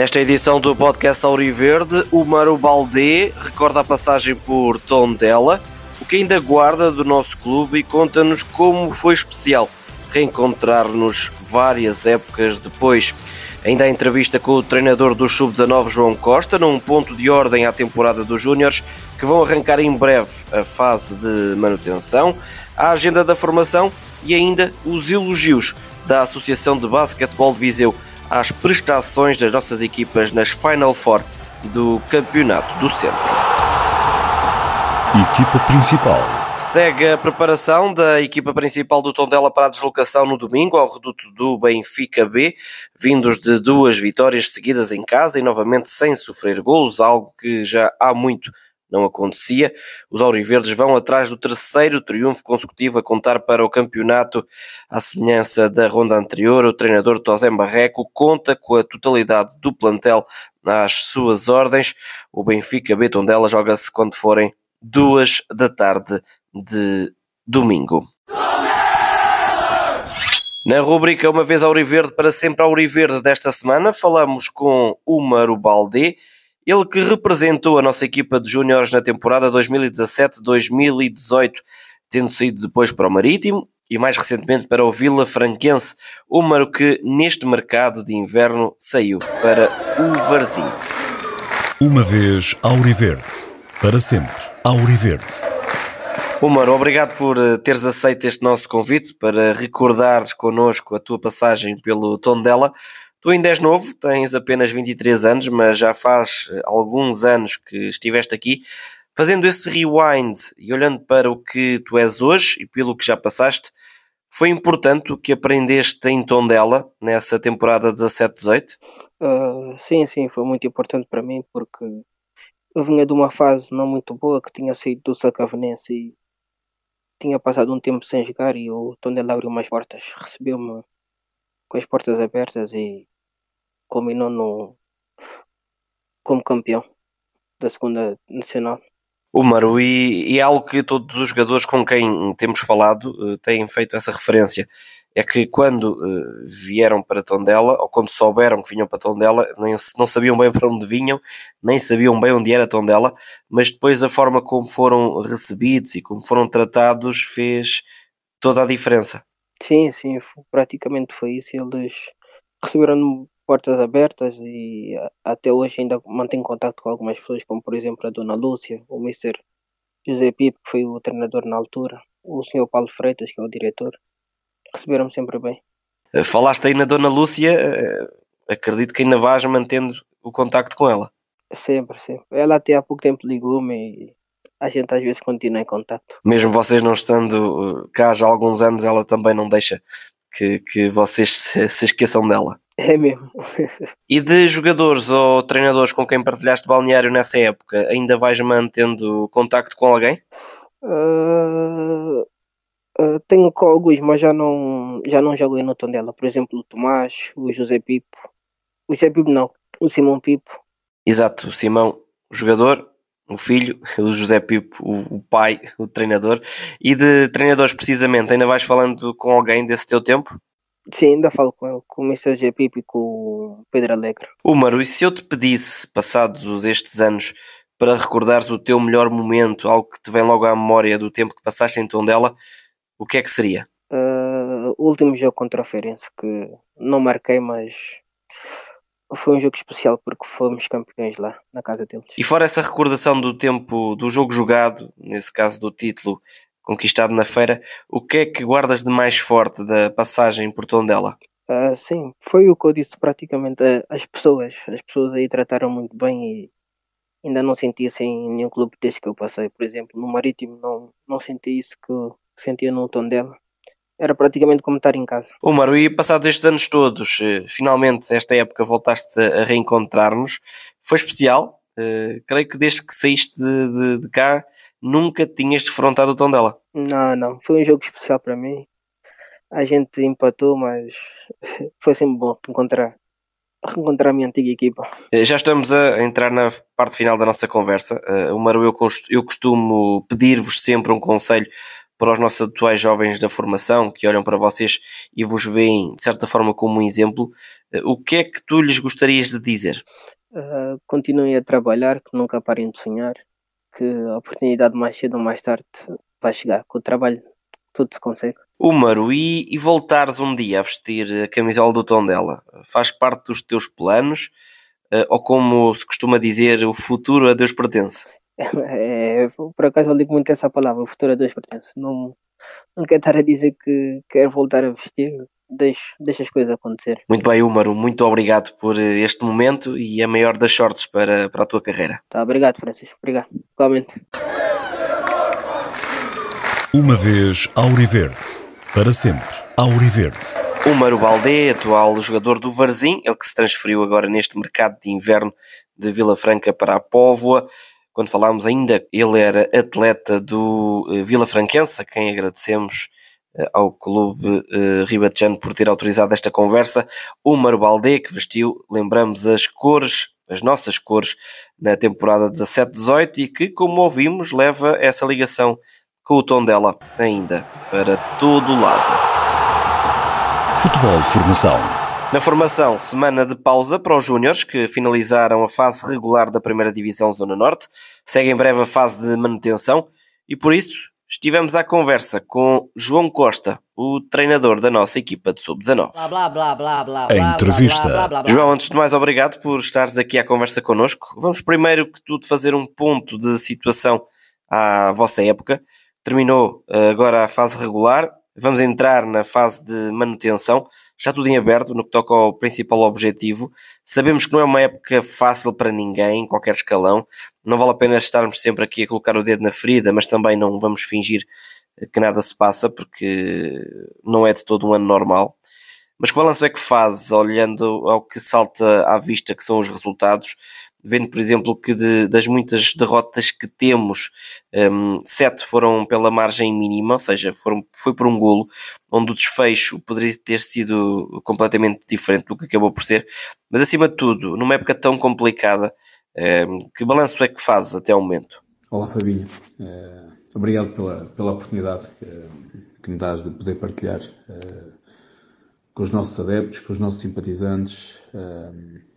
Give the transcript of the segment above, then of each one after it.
Nesta edição do podcast Auriverde, o Maro Baldé recorda a passagem por Tondela, o que ainda guarda do nosso clube e conta-nos como foi especial reencontrar-nos várias épocas depois. Ainda a entrevista com o treinador do Sub-19 João Costa, num ponto de ordem à temporada dos Júniores, que vão arrancar em breve a fase de manutenção, a agenda da formação e ainda os elogios da Associação de Basquetebol de Viseu às prestações das nossas equipas nas Final Four do Campeonato do Centro. Equipa principal. Segue a preparação da equipa principal do Tondela para a deslocação no domingo ao reduto do Benfica B, vindos de duas vitórias seguidas em casa e novamente sem sofrer golos, algo que já há muito não acontecia. Os Auriverdes vão atrás do terceiro triunfo consecutivo a contar para o campeonato. À semelhança da ronda anterior, o treinador Tosé Barreco conta com a totalidade do plantel às suas ordens. O Benfica Betondela joga-se quando forem duas da tarde de domingo. Na rubrica Uma vez Auriverde para sempre Auriverde desta semana, falamos com o Maru Baldé, ele que representou a nossa equipa de júniores na temporada 2017-2018, tendo saído depois para o Marítimo e mais recentemente para o Vila Franquense, o Maru que neste mercado de inverno saiu para o Varzim. Uma vez Auriverde, para sempre Auriverde. Omar, obrigado por eh, teres aceito este nosso convite para recordares connosco a tua passagem pelo Tondela. Tu ainda és novo, tens apenas 23 anos, mas já faz eh, alguns anos que estiveste aqui. Fazendo esse rewind e olhando para o que tu és hoje e pelo que já passaste, foi importante o que aprendeste em Tondela nessa temporada 17-18? Uh, sim, sim, foi muito importante para mim porque eu vinha de uma fase não muito boa que tinha saído do Sacavenense e tinha passado um tempo sem jogar e o Tondela abriu mais portas. Recebeu-me com as portas abertas e culminou no, como campeão da segunda nacional. O Maru, e, e é algo que todos os jogadores com quem temos falado uh, têm feito essa referência é que quando uh, vieram para Tondela, ou quando souberam que vinham para Tondela, nem, não sabiam bem para onde vinham, nem sabiam bem onde era Tondela, mas depois a forma como foram recebidos e como foram tratados fez toda a diferença. Sim, sim, praticamente foi isso. Eles receberam portas abertas e até hoje ainda mantenho contato com algumas pessoas, como por exemplo a Dona Lúcia, o Mr. José Pipo, que foi o treinador na altura, o Sr. Paulo Freitas, que é o diretor receberam-me sempre bem. Eh, falaste aí na Dona Lúcia, eh, acredito que ainda vais mantendo o contacto com ela. Sempre, sempre. Ela até há pouco tempo ligou-me e a gente às vezes continua em contato. Mesmo vocês não estando eh, cá já há alguns anos, ela também não deixa que, que vocês se, se esqueçam dela. É mesmo. e de jogadores ou treinadores com quem partilhaste balneário nessa época, ainda vais mantendo contacto com alguém? Uh, Uh, tenho com alguns, mas já não, já não joguei no Tondela. Por exemplo, o Tomás, o José Pipo. O José Pipo não, o Simão Pipo. Exato, o Simão, jogador, o filho, o José Pipo, o, pai, o treinador. E de treinadores, precisamente, ainda vais falando com alguém desse teu tempo? Sim, ainda falo com ele, com o Mr. José Pipo e com o Pedro Alegre. O Maru, e se eu te pedisse, passados estes anos, para recordares o teu melhor momento, algo que te vem logo à memória do tempo que passaste em Tondela, o que é que seria? Uh, o último jogo contra o Feirense, que não marquei, mas foi um jogo especial porque fomos campeões lá, na casa deles. E fora essa recordação do tempo do jogo jogado, nesse caso do título conquistado na feira, o que é que guardas de mais forte da passagem por Tondela? Uh, sim, foi o que eu disse praticamente. As pessoas, as pessoas aí trataram muito bem e ainda não senti assim em nenhum clube desde que eu passei. Por exemplo, no Marítimo não, não senti isso que sentia no tom dela. Era praticamente como estar em casa. O Maru, e passados estes anos todos, eh, finalmente esta época voltaste a reencontrar-nos. Foi especial. Uh, creio que desde que saíste de, de, de cá nunca tinhas defrontado o tom dela. Não, não. Foi um jogo especial para mim. A gente empatou, mas foi sempre bom encontrar reencontrar a minha antiga equipa. Eh, já estamos a entrar na parte final da nossa conversa. Uh, o Maru, eu, eu costumo pedir-vos sempre um conselho para os nossos atuais jovens da formação que olham para vocês e vos veem de certa forma como um exemplo, uh, o que é que tu lhes gostarias de dizer? Uh, continuem a trabalhar, que nunca parem de sonhar, que a oportunidade mais cedo ou mais tarde vai chegar. Com o trabalho tudo se consegue. Húmaro, e, e voltares um dia a vestir a camisola do tom dela, faz parte dos teus planos? Uh, ou como se costuma dizer, o futuro a Deus pertence? É, por acaso eu ligo muito essa palavra, o futuro a Deus pertence. Não, não quero estar a dizer que quero voltar a vestir, deixa, deixa as coisas acontecer. Muito bem, Húmaro, muito obrigado por este momento e a maior das sortes para, para a tua carreira. Tá, obrigado, Francisco, obrigado, igualmente. Uma vez Auriverde, para sempre Auriverde. O Mário Baldé, atual jogador do Varzim, ele que se transferiu agora neste mercado de inverno de Vila Franca para a Póvoa. Quando falámos ainda, ele era atleta do uh, Vila Franquense, a quem agradecemos uh, ao clube uh, ribatejano por ter autorizado esta conversa. O Mário Baldé, que vestiu, lembramos, as cores, as nossas cores, na temporada 17-18 e que, como ouvimos, leva essa ligação com o tom dela ainda para todo o lado. Futebol Formação. Na formação, semana de pausa para os Júniores, que finalizaram a fase regular da Primeira Divisão Zona Norte. Segue em breve a fase de manutenção e por isso estivemos à conversa com João Costa, o treinador da nossa equipa de sub-19. A entrevista. João, antes de mais, obrigado por estares aqui à conversa connosco. Vamos primeiro que tudo fazer um ponto de situação à vossa época. Terminou eh, agora a fase regular, vamos entrar na fase de manutenção, já tudo em aberto no que toca ao principal objetivo. Sabemos que não é uma época fácil para ninguém, em qualquer escalão. Não vale a pena estarmos sempre aqui a colocar o dedo na ferida, mas também não vamos fingir que nada se passa, porque não é de todo um ano normal. Mas que balanço é que fazes, olhando ao que salta à vista, que são os resultados, vendo, por exemplo, que de, das muitas derrotas que temos, um, sete foram pela margem mínima, ou seja, foram, foi por um golo, onde o desfecho poderia ter sido completamente diferente do que acabou por ser, mas acima de tudo, numa época tão complicada, um, que balanço é que fazes até ao momento? Olá Fabinho, uh, obrigado pela, pela oportunidade que, que me dás de poder partilhar uh, com os nossos adeptos, com os nossos simpatizantes, uh,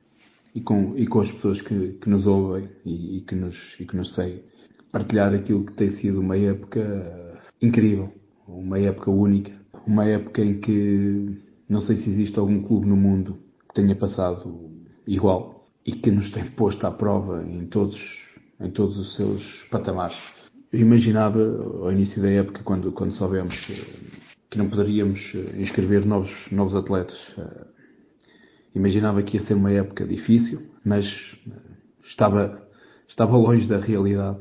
e com, e com as pessoas que, que nos ouvem e, e, que nos, e que nos seguem. Partilhar aquilo que tem sido uma época incrível, uma época única, uma época em que não sei se existe algum clube no mundo que tenha passado igual e que nos tem posto à prova em todos, em todos os seus patamares. Eu imaginava ao início da época, quando, quando soubemos que não poderíamos inscrever novos, novos atletas Imaginava que ia ser uma época difícil, mas eh, estava, estava longe da realidade,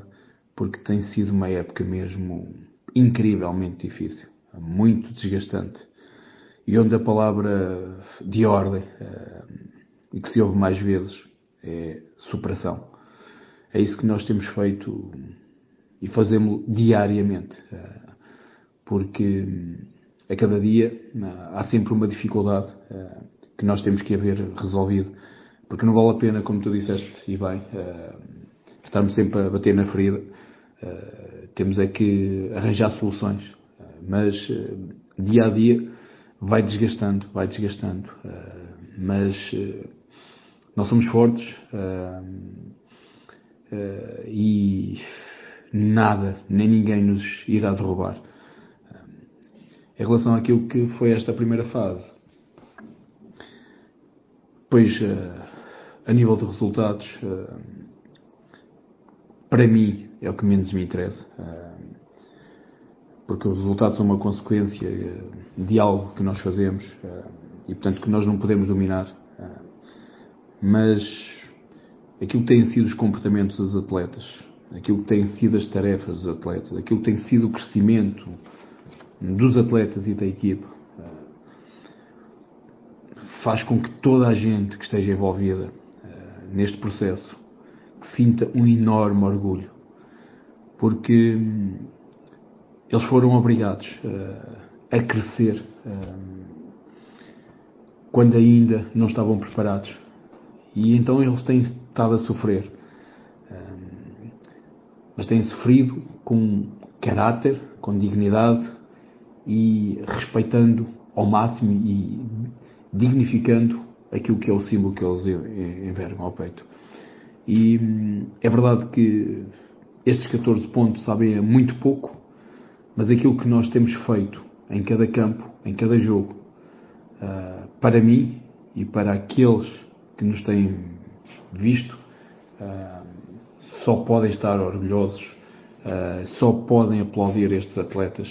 porque tem sido uma época mesmo incrivelmente difícil, muito desgastante. E onde a palavra de ordem, eh, e que se ouve mais vezes, é superação. É isso que nós temos feito e fazemos diariamente, eh, porque a cada dia há sempre uma dificuldade que nós temos que haver resolvido. Porque não vale a pena, como tu disseste, e bem, uh, estarmos sempre a bater na ferida. Uh, temos é que arranjar soluções. Uh, mas dia a dia vai desgastando, vai desgastando. mas nós somos fortes e nada, nem ninguém nos irá derrubar. Em relação àquilo que foi esta primeira fase, Pois, eh, a nível de resultados, eh, para mim é o que menos me interessa. Eh, porque os resultados são uma consequência de algo que nós fazemos e, portanto, que nós não podemos dominar. Mas aquilo que têm sido os comportamentos dos atletas, aquilo que têm sido as tarefas dos atletas, aquilo que tem sido o crescimento dos atletas e da equipa, faz com que toda a gente que esteja envolvida uh, neste processo sinta um enorme orgulho, porque um, eles foram obrigados uh, a crescer uh, quando ainda não estavam preparados. E então eles têm estado a sofrer, mas têm sofrido com caráter, com dignidade e respeitando ao máximo e dignificando aquilo que é o símbolo que eles envergam ao peito. E hum, é verdade que estes 14 pontos sabem muito pouco, mas aquilo que nós temos feito em cada campo, em cada jogo, uh, para mim e para aqueles que nos têm visto, uh, só podem estar orgulhosos, uh, só podem aplaudir estes atletas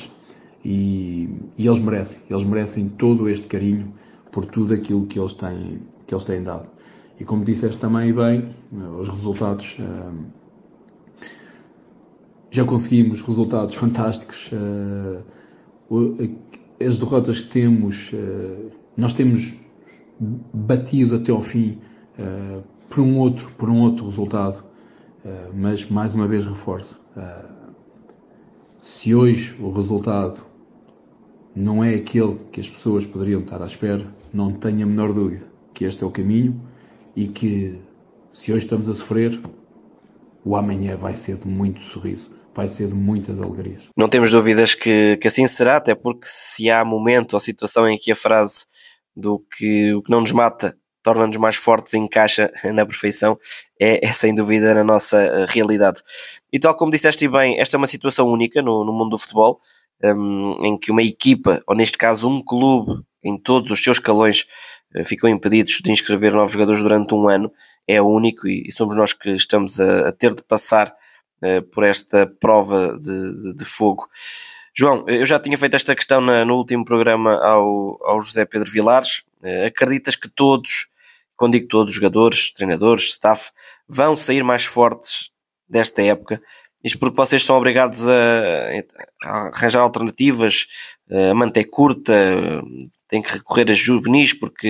e, e, eles merecem, eles merecem todo este carinho por tudo aquilo que eles têm, que eles têm dado. E como disseste também bem, os resultados já conseguimos resultados fantásticos. as derrotas que temos, nós temos batido até ao fim por um outro, por um outro resultado, mas mais uma vez reforço. Se hoje o resultado não é aquele que as pessoas poderiam estar à espera, não tenho a menor dúvida que este é o caminho e que se hoje estamos a sofrer, o amanhã vai ser de muito sorriso, vai ser de muitas alegrias. Não temos dúvidas que, que assim será, até porque se há momento ou situação em que a frase do que o que não nos mata torna-nos mais fortes encaixa na perfeição, é, é, sem dúvida na nossa eh, realidade. E tal como disseste bem, esta é uma situação única no, no mundo do futebol, um, em que uma equipa, ou neste caso um clube, em todos os seus calões, uh, ficam impedidos de inscrever novos jogadores durante um ano, é único e, e somos nós que estamos a, a ter de passar uh, por esta prova de, de, de fogo. João, eu já tinha feito esta questão na, no último programa ao, ao José Pedro Vilares. Uh, acreditas que todos, quando digo todos, jogadores, treinadores, staff, vão sair mais fortes desta época? Isto porque vocês são obrigados a, a arranjar alternativas, a manter curta, têm que recorrer a juvenis porque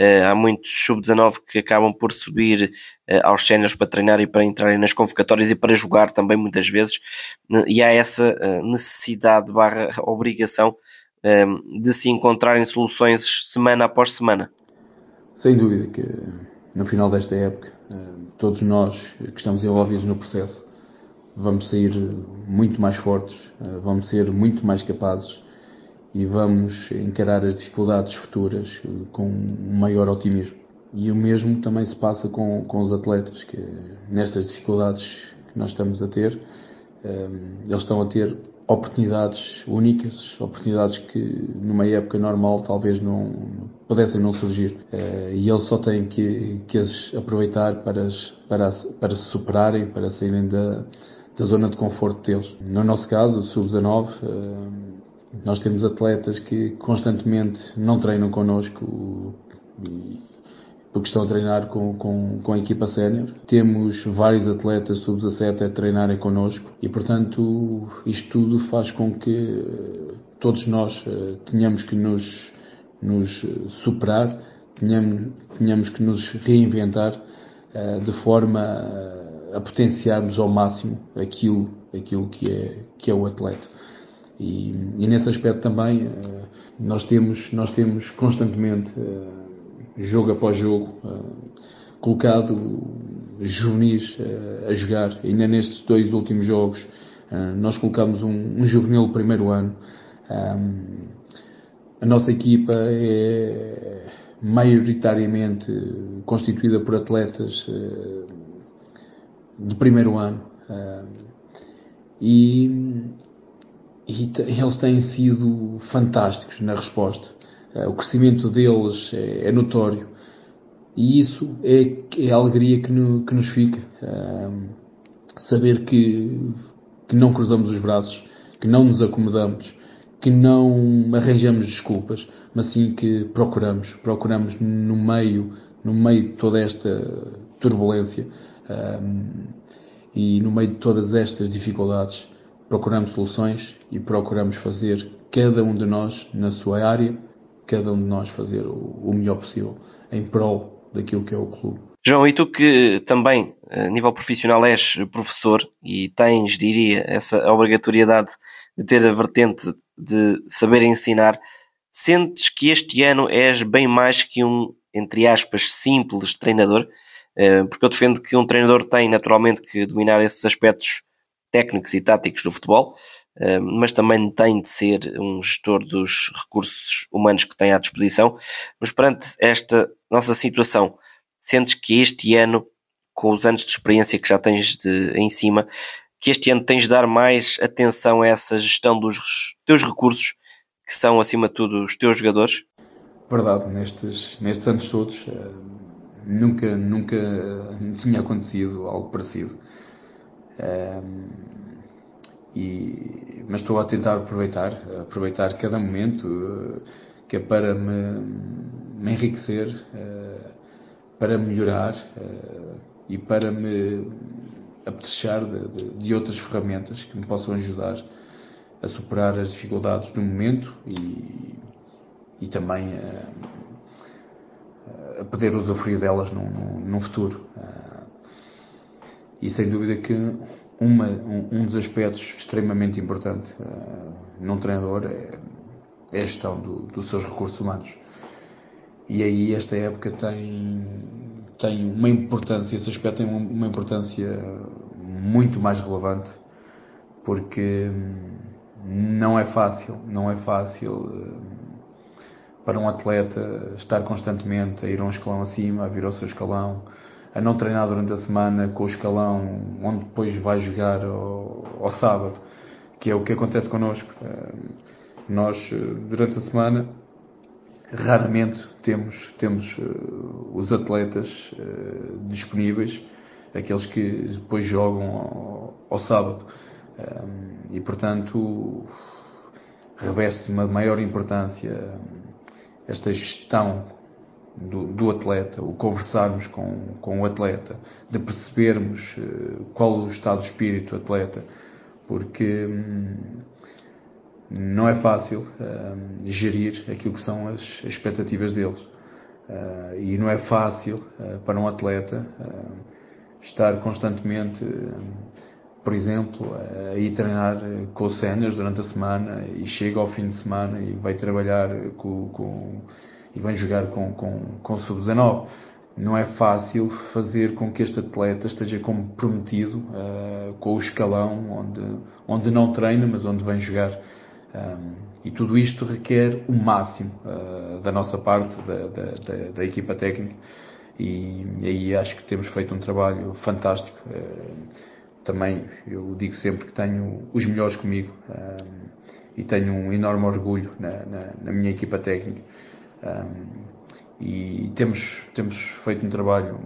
uh, há muitos sub-19 que acabam por subir uh, aos séniores para treinar e para entrarem nas convocatórias e para jogar também muitas vezes e há essa necessidade barra obrigação de se encontrarem soluções semana após semana. Sem dúvida que no final desta época todos nós que estamos envolvidos no processo vamos sair muito mais fortes, vamos ser muito mais capazes e vamos encarar as dificuldades futuras com um maior otimismo. E o mesmo também se passa com, com os atletas, que nestas dificuldades que nós estamos a ter, ehm, eles estão a ter oportunidades únicas, oportunidades que numa época normal talvez não pudessem não surgir. Eh, e eles só têm que, que as aproveitar para, para, para se superarem, para saírem da, da zona de conforto deles. No nosso caso, o Sub-19, nós temos atletas que constantemente não treinam connosco porque estão a treinar com, com, com a equipa sénior. Temos vários atletas sub-17 a treinarem connosco e, portanto, isto tudo faz com que eh, todos nós uh, tenhamos que nos, nos superar, tenhamos, tenhamos que nos reinventar uh, de forma a potenciarmos ao máximo aquilo, aquilo que, é, que é o atleta. E, e nesse aspecto também uh, nós temos, nós temos constantemente, uh, jogo após jogo, uh, colocado juvenis a jogar. Ainda nestes dois últimos jogos nós colocamos um, um juvenil primeiro ano. A nossa equipa é maioritariamente constituída por atletas de primeiro ano. e e eles têm sido fantásticos na resposta. Eh, o crescimento deles é, é notório e isso é, é a alegria que, no, que nos fica. Um, saber que, que não cruzamos os braços, que não nos acomodamos, que não arranjamos desculpas, mas sim que procuramos, procuramos no meio, no meio de toda esta turbulência um, e no meio de todas estas dificuldades procuramos soluções e procuramos fazer cada um de nós na sua área, cada um de nós fazer o, melhor possível em prol daquilo que é o clube. João, e tu que também, a nível profissional, és professor e tens, diria, essa obrigatoriedade de ter a vertente de saber ensinar, sentes que este ano és bem mais que um, entre aspas, simples treinador? Eh, porque eu defendo que um treinador tem naturalmente que dominar esses aspectos técnicos e táticos do futebol, mas também tem de ser um gestor dos recursos humanos que tem à disposição. Mas perante esta nossa situação, sentes que este ano, com os anos de experiência que já tens de, em cima, que este ano tens de dar mais atenção a essa gestão dos teus recursos, que são acima de tudo os teus jogadores? Verdade, nestes, nestes anos todos eh, nunca, nunca tinha acontecido algo parecido. Eh, e, mas estou a tentar aproveitar, aproveitar cada momento uh, que é para me, me enriquecer, uh, para melhorar uh, e para me apetechar de, de, de, outras ferramentas que me possam ajudar a superar as dificuldades do momento e, e também a poder usufruir delas num, num futuro. E sem dúvida que uma, um, um, dos aspectos extremamente importantes uh, num treinador é, é a gestão do, dos seus recursos humanos. E aí esta época tem, tem uma importância, esse aspecto tem uma, importância muito mais relevante, porque não é fácil, não é fácil uh, para um atleta estar constantemente a ir um escalão acima, a vir ao seu escalão, a não treinar durante a semana com o escalão, onde depois vai jogar ao, ao sábado, que é o que acontece connosco. Eh, nós, eh, durante a semana, raramente temos, temos eh, os atletas disponíveis, aqueles que depois jogam ao, ao sábado. E, portanto, reveste uma maior importância esta gestão do, do, atleta, o conversarmos com, com o atleta, de percebermos uh, qual o estado de espírito do atleta, porque hum, não é fácil uh, gerir aquilo que são as expectativas deles. Uh, e não é fácil para um atleta estar constantemente, por exemplo, a ir treinar com os séniores durante a semana e chega ao fim de semana e vai trabalhar com, com e vem jogar com, com, com sub-19. Não é fácil fazer com que este atleta esteja comprometido uh, com o escalão onde, onde não treina, mas onde vem jogar. Um, e tudo isto requer o máximo uh, da nossa parte, da, da, da, equipa técnica. E, e, aí acho que temos feito um trabalho fantástico. Uh, também eu digo sempre que tenho os melhores comigo e tenho um enorme orgulho na, na, na minha equipa técnica. Um, e temos, temos feito um trabalho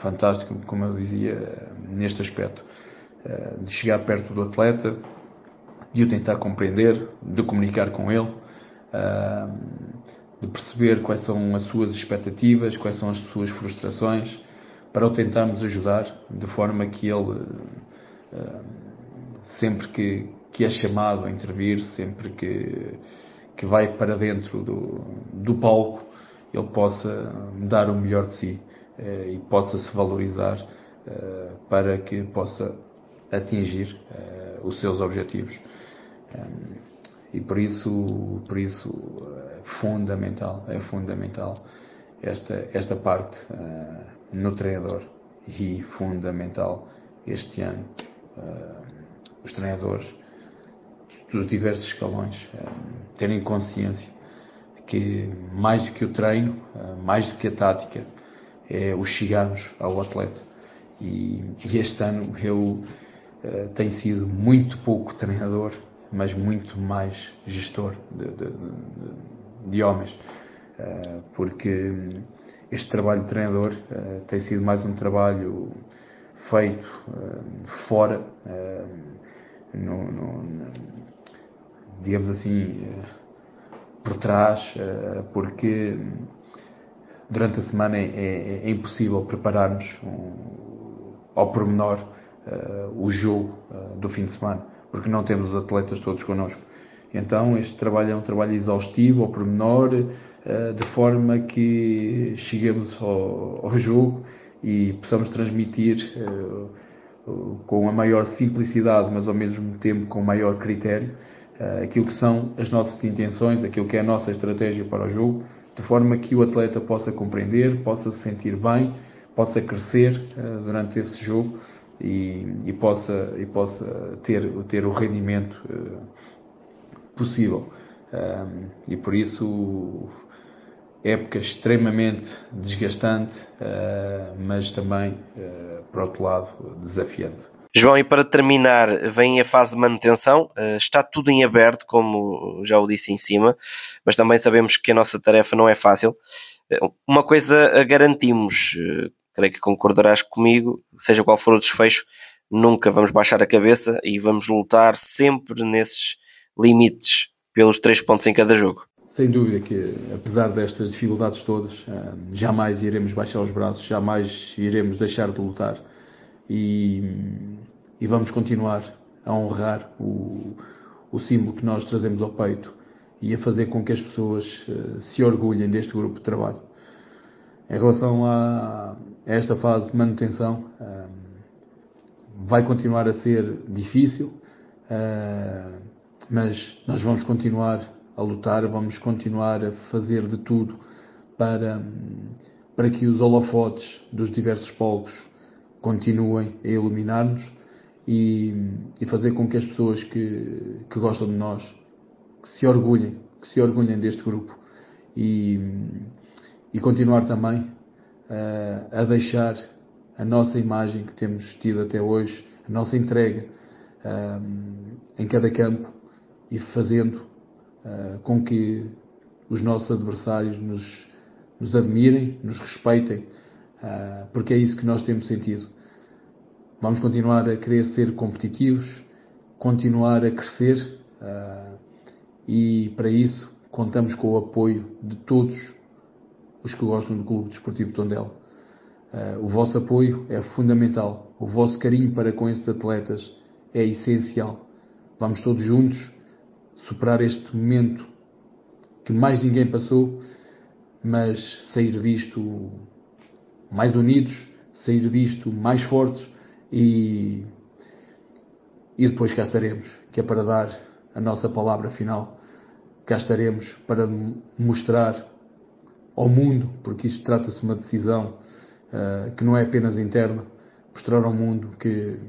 fantástico, como eu dizia, neste aspecto, uh, de chegar perto do atleta, de o tentar compreender, de comunicar com ele, uh, de perceber quais são as suas expectativas, quais são as suas frustrações, para o tentarmos ajudar de forma que ele, sempre que, que é chamado a intervir, sempre que que vai para dentro do, do palco, ele possa dar o melhor de si eh, e possa se valorizar eh, para que possa atingir eh, os seus objetivos. e por isso, por isso é fundamental, é fundamental esta, esta parte no treinador e fundamental este ano os treinadores dos diversos escalões, eh, terem consciência que mais do que o treino, eh, mais do que a tática, é o chegarmos ao atleta. E, e este ano eu uh, tenho sido muito pouco treinador, mas muito mais gestor de, de, de, de homens, uh, porque este trabalho de treinador uh, tem sido mais um trabalho feito fora, no, no, digamos assim, eh, por trás, eh, porque durante a semana é, é, é impossível prepararmos um, ao pormenor uh, o jogo uh, do fim de semana, porque não temos os atletas todos connosco. Então, este trabalho é um trabalho exaustivo, ao pormenor, uh, de forma que cheguemos ao, ao jogo e possamos transmitir com a maior simplicidade, mas ao mesmo tempo com maior critério, aquilo que são as nossas intenções, aquilo que é a nossa estratégia para o jogo, de forma que o atleta possa compreender, possa se sentir bem, possa crescer uh, durante esse jogo, e, e, possa, e possa ter, ter o rendimento possível. e por isso época extremamente desgastante, uh, mas também, uh, por outro lado, desafiante. João, e para terminar, vem a fase de manutenção. Uh, está tudo em aberto, como já o disse em cima, mas também sabemos que a nossa tarefa não é fácil. Uma coisa garantimos, creio que concordarás comigo, seja qual for o desfecho, nunca vamos baixar a cabeça e vamos lutar sempre nesses limites pelos três pontos em cada jogo. Sem dúvida que, apesar destas dificuldades todas, eh, jamais iremos baixar os braços, jamais iremos deixar de lutar e, e vamos continuar a honrar o, o, símbolo que nós trazemos ao peito e a fazer com que as pessoas eh, se orgulhem deste grupo de trabalho. Em relação a, esta fase de manutenção, eh, vai continuar a ser difícil, mas nós vamos continuar a lutar, vamos continuar a fazer de tudo para, para que os holofotes dos diversos povos continuem a iluminar-nos e, e, fazer com que as pessoas que, que gostam de nós que se orgulhem, que se orgulhem deste grupo e, e continuar também a, a deixar a nossa imagem que temos tido até hoje, a nossa entrega um, em cada campo e fazendo uh, com que os nossos adversários nos, nos admirem, nos respeitem, uh, porque é isso que nós temos sentido. Vamos continuar a querer ser competitivos, continuar a crescer uh, e para isso contamos com o apoio de todos os que gostam do Clube Desportivo Tondela. Uh, o vosso apoio é fundamental, o vosso carinho para com esses atletas é essencial. Vamos todos juntos superar este momento que mais ninguém passou, mas sair disto mais unidos, sair disto mais fortes e, e depois cá estaremos, que é para dar a nossa palavra final. Cá estaremos para mostrar ao mundo, porque isto trata-se de uma decisão uh, que não é apenas interna, mostrar ao mundo que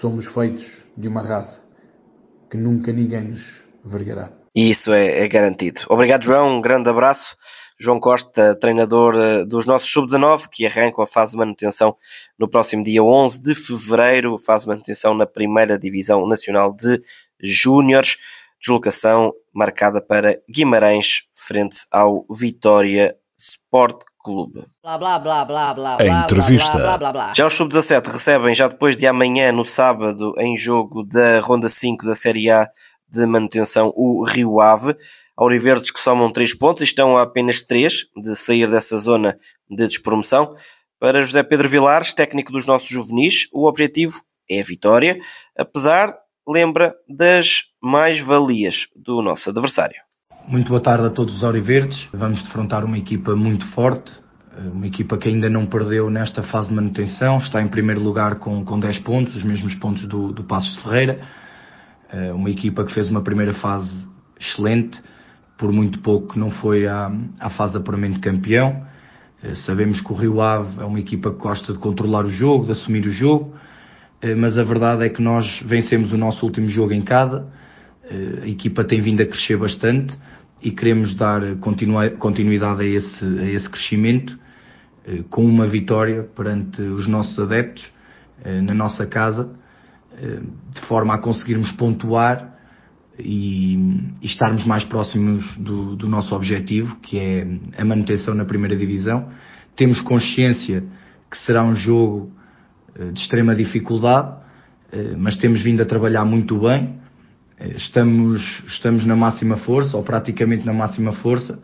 somos feitos de uma raça que nunca ninguém nos vergará. E isso é, é, garantido. Obrigado, João. Um grande abraço. João Costa, treinador eh, dos nossos sub-19, que arrancam a fase de manutenção no próximo dia 11 de fevereiro, fase de manutenção na primeira Divisão Nacional de Júniores. Deslocação marcada para Guimarães, frente ao Vitória Sport Clube. Blá, blá, blá, blá, blá, a entrevista. Blá, blá, blá, já os sub-17 recebem, já depois de amanhã, no sábado, em jogo da Ronda 5 da Série A de manutenção, o Rio Ave. Auriverdes que somam 3 pontos e estão a apenas 3 de sair dessa zona de despromoção. Para José Pedro Vilares, técnico dos nossos juvenis, o objetivo é a vitória, apesar, lembra, das mais-valias do nosso adversário. Muito boa tarde a todos os Auriverdes. Vamos defrontar uma equipa muito forte, eh, uma equipa que ainda não perdeu nesta fase de manutenção, está em primeiro lugar com, com 10 pontos, os mesmos pontos do, do Passos de Ferreira. Eh, uma equipa que fez uma primeira fase excelente, por muito pouco não foi à, à fase de apuramento de campeão. Eh, sabemos que o Rio Ave é uma equipa que gosta de controlar o jogo, de assumir o jogo, mas a verdade é que nós vencemos o nosso último jogo em casa a equipa tem vindo a crescer bastante e queremos dar continuidade a esse, a esse crescimento eh, com uma vitória perante os nossos adeptos eh, na nossa casa, eh, de forma a conseguirmos pontuar e, e estarmos mais próximos do, do, nosso objetivo, que é a manutenção na primeira divisão. Temos consciência que será um jogo de extrema dificuldade, mas temos vindo a trabalhar muito bem estamos, estamos na máxima força, ou praticamente na máxima força,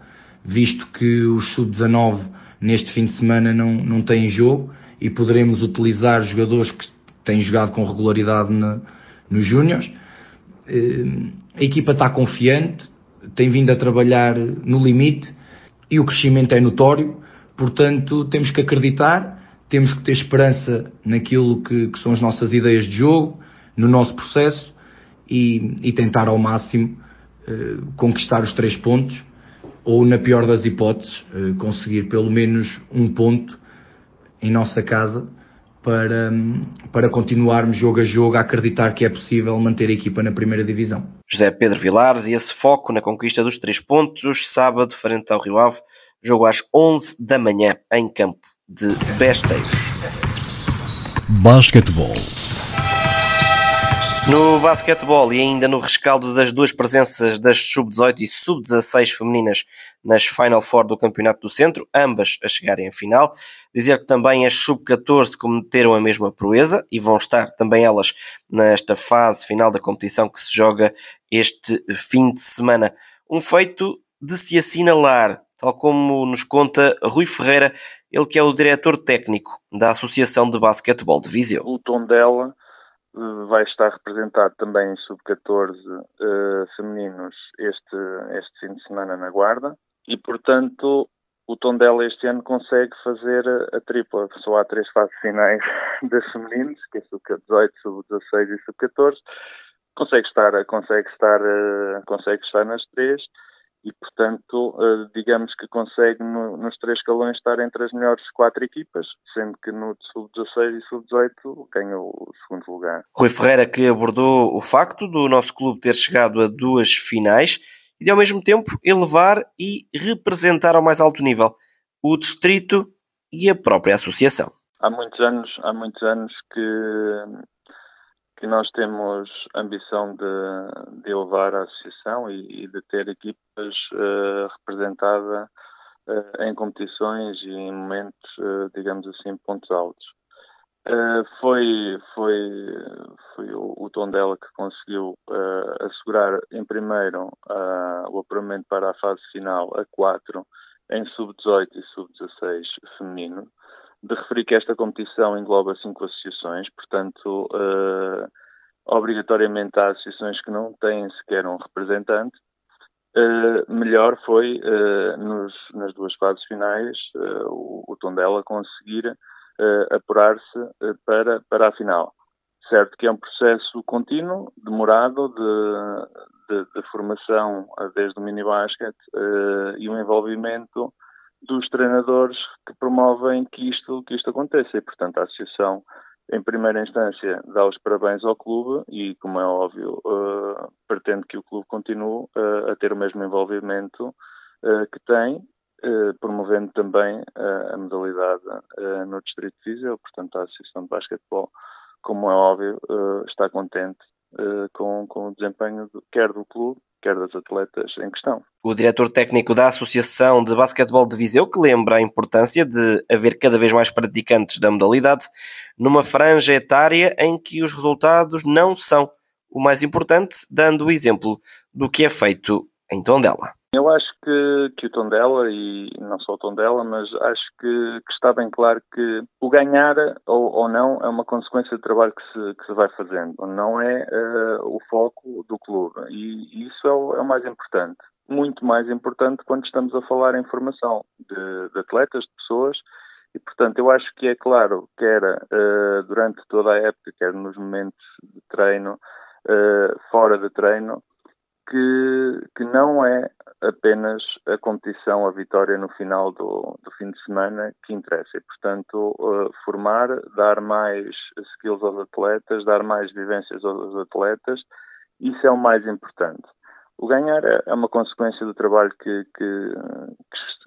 visto que os sub-19 neste fim de semana não, não têm jogo e poderemos utilizar jogadores que têm jogado com regularidade na, nos Júniors. Eh, a equipa está confiante, tem vindo a trabalhar no limite e o crescimento é notório, portanto temos que acreditar, temos que ter esperança naquilo que, que são as nossas ideias de jogo, no nosso processo e, e tentar ao máximo uh, conquistar os três pontos ou, na pior das hipóteses, uh, conseguir pelo menos um ponto em nossa casa para, para continuarmos jogo a jogo a acreditar que é possível manter a equipa na primeira divisão. José Pedro Vilares e esse foco na conquista dos três pontos, sábado, frente ao Rio Ave, jogo às 11 da manhã em campo de Besteiros. Basquetebol. No basquetebol e ainda no rescaldo das duas presenças das sub-18 e sub-16 femininas nas Final Four do Campeonato do Centro, ambas a chegarem à final, dizer que também as sub-14 cometeram a mesma proeza e vão estar também elas nesta fase final da competição que se joga este fim de semana. Um feito de se assinalar, tal como nos conta Rui Ferreira, ele que é o diretor técnico da Associação de Basquetebol de Viseu. O tom dela vai estar representado também em sub-14 uh, femininos este, este fim de semana na Guarda e, portanto, o Tondela este ano consegue fazer a, a tripla. Só há três fases finais das femininos, que é sub-18, sub-16 e sub-14. Consegue estar, consegue, estar, uh, consegue estar nas três e, portanto, eh, digamos que consegue no, nos três escalões estar entre as melhores quatro equipas, sendo que no sub-16 e sub-18 ganha o segundo lugar. Rui Ferreira que abordou o facto do nosso clube ter chegado a duas finais e de ao mesmo tempo elevar e representar ao mais alto nível o distrito e a própria associação. Há muitos anos, há muitos anos que que nós temos ambição de, de elevar a associação e, e de ter equipas uh, representadas uh, em competições e em momentos, uh, digamos assim, pontos altos. foi foi, foi o, o Tondela que conseguiu assegurar, em primeiro, o apuramento para a fase final a 4 em sub-18 e sub-16 feminino de referir que esta competição engloba cinco associações, portanto, uh, obrigatoriamente há associações que não têm sequer um representante. Uh, melhor foi, uh, nos, nas duas fases finais, o, o Tondela conseguir apurar-se para, para a final. Certo que é um processo contínuo, demorado, de, de, de formação desde o mini-basket e um envolvimento dos treinadores que promovem que isto, que isto aconteça. E, portanto, a Associação, em primeira instância, dá os parabéns ao clube e, como é óbvio, uh, pretende que o clube continue uh, a ter o mesmo envolvimento uh, que tem, promovendo também a modalidade no Distrito de Viseu. Portanto, a Associação de Basquetebol, como é óbvio, está contente com, com o desempenho quer do clube, quer das atletas em questão. O diretor técnico da Associação de Basquetebol de Viseu, que lembra a importância de haver cada vez mais praticantes da modalidade numa franja etária em que os resultados não são o mais importante, dando o exemplo do que é feito em Tondela. Eu acho que, que o Tondela, e não só o Tondela, mas acho que, que está bem claro que o ganhar ou, ou, não é uma consequência do trabalho que se, que se vai fazendo, não é uh, o foco do clube. E, isso é o, é o, mais importante. Muito mais importante quando estamos a falar em formação de, de atletas, de pessoas. E, portanto, eu acho que é claro, quer uh, durante toda a época, quer nos momentos de treino, uh, fora de treino, que, que não é apenas a competição, a vitória no final do, do fim de semana que interessa. E, portanto, uh, formar, dar mais skills aos atletas, dar mais vivências aos atletas, isso é o mais importante. O ganhar é, é uma consequência do trabalho que, que,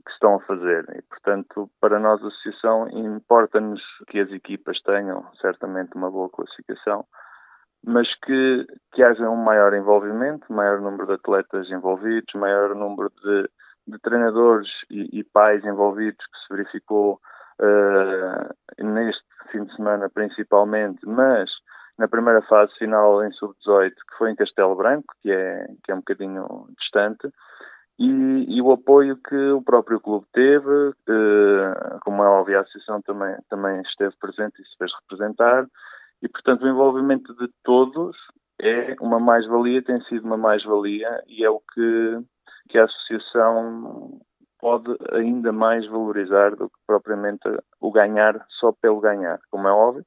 que estão a fazer e, portanto, para nós, a Associação, importa-nos que as equipas tenham certamente uma boa classificação, mas que, que haja um maior envolvimento, maior número de atletas envolvidos, maior número de, de treinadores e, e, pais envolvidos, que se verificou uh, neste fim de semana principalmente, mas na primeira fase final em sub-18, que foi em Castelo Branco, que é, que é um bocadinho distante, e, e o apoio que o próprio clube teve, uh, como é óbvio, a associação também, também esteve presente e se fez representar, e, portanto, o envolvimento de todos é uma mais-valia, tem sido uma mais-valia e é o que, que a associação pode ainda mais valorizar do que propriamente o ganhar só pelo ganhar. Como é óbvio,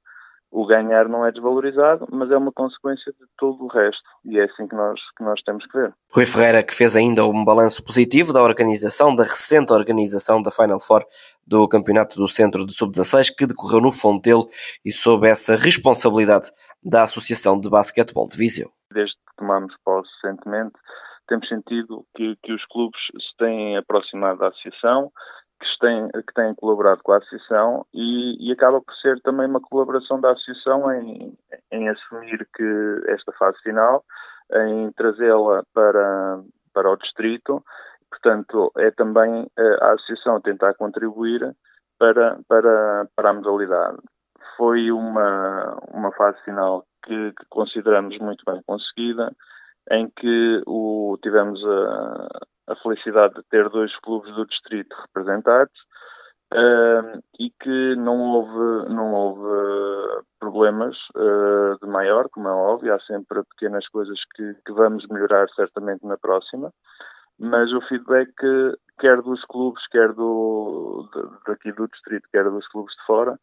o ganhar não é desvalorizado, mas é uma consequência de todo o resto e é assim que nós, que nós temos que ver. Rui Ferreira, que fez ainda um balanço positivo da organização, da recente organização da Final Four do Campeonato do Centro de Sub-16, que decorreu no Fontelo e sob essa responsabilidade da Associação de Basquetebol de Viseu. Desde que tomamos posse recentemente, temos sentido que, que os clubes se têm aproximado da associação, que têm, que têm colaborado com a associação e, e, acaba por ser também uma colaboração da associação em, em assumir que esta fase final, em trazê-la para, para o distrito, portanto é também a associação tentar contribuir para, para, para a modalidade. Foi uma, uma fase final que, que consideramos muito bem conseguida, em que o, tivemos a, a felicidade de ter dois clubes do distrito representados uh, e que não houve, não houve problemas uh, de maior, como é óbvio, há sempre pequenas coisas que, que vamos melhorar certamente na próxima, mas o feedback quer dos clubes, quer do, daqui do distrito, quer dos clubes de fora,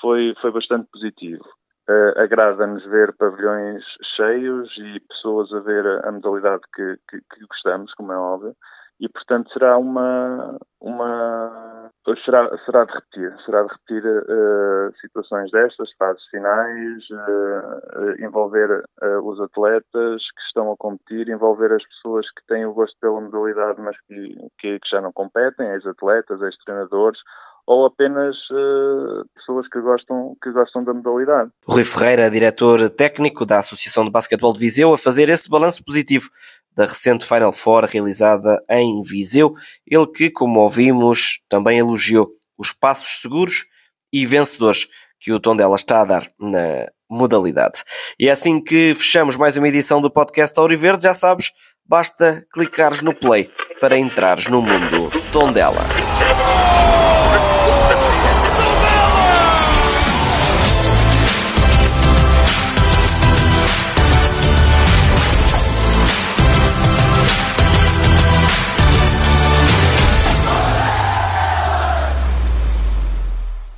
foi, foi bastante positivo. Uh, Agrada-nos ver pavilhões cheios e pessoas a ver a, a modalidade que, que, que, gostamos, como é óbvio, e portanto será uma, uma será, será de repetir, será de repetir uh, situações destas, fases finais, uh, envolver os atletas que estão a competir, envolver as pessoas que têm o gosto pela modalidade, mas que, que, que já não competem, ex-atletas, ex-treinadores, ou apenas uh, pessoas que gostam, que gostam da modalidade. Rui Ferreira, diretor técnico da Associação de Basquetebol de Viseu, a fazer esse balanço positivo da recente Final Four realizada em Viseu, ele que, como ouvimos, também elogiou os passos seguros e vencedores que o Tondela está a dar na modalidade. E é assim que fechamos mais uma edição do podcast Auriverde, já sabes, basta clicares no play para entrares no mundo Tondela.